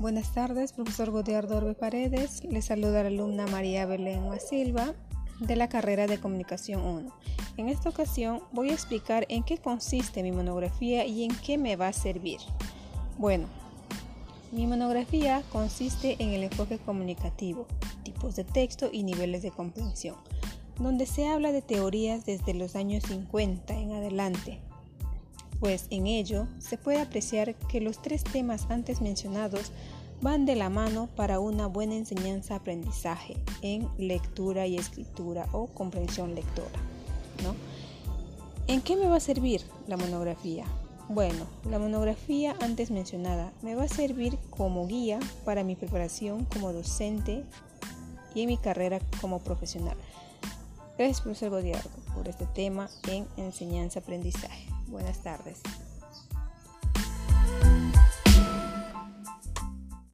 Buenas tardes, profesor Godiardo Orbe Paredes. Le saluda la alumna María Belén Silva de la carrera de Comunicación 1. En esta ocasión voy a explicar en qué consiste mi monografía y en qué me va a servir. Bueno, mi monografía consiste en el enfoque comunicativo, tipos de texto y niveles de comprensión, donde se habla de teorías desde los años 50 en adelante, pues en ello se puede apreciar que los tres temas antes mencionados van de la mano para una buena enseñanza-aprendizaje en lectura y escritura o comprensión lectora. ¿En qué me va a servir la monografía? Bueno, la monografía antes mencionada me va a servir como guía para mi preparación como docente y en mi carrera como profesional. Gracias, profesor Godiardo, por este tema en enseñanza-aprendizaje. Buenas tardes.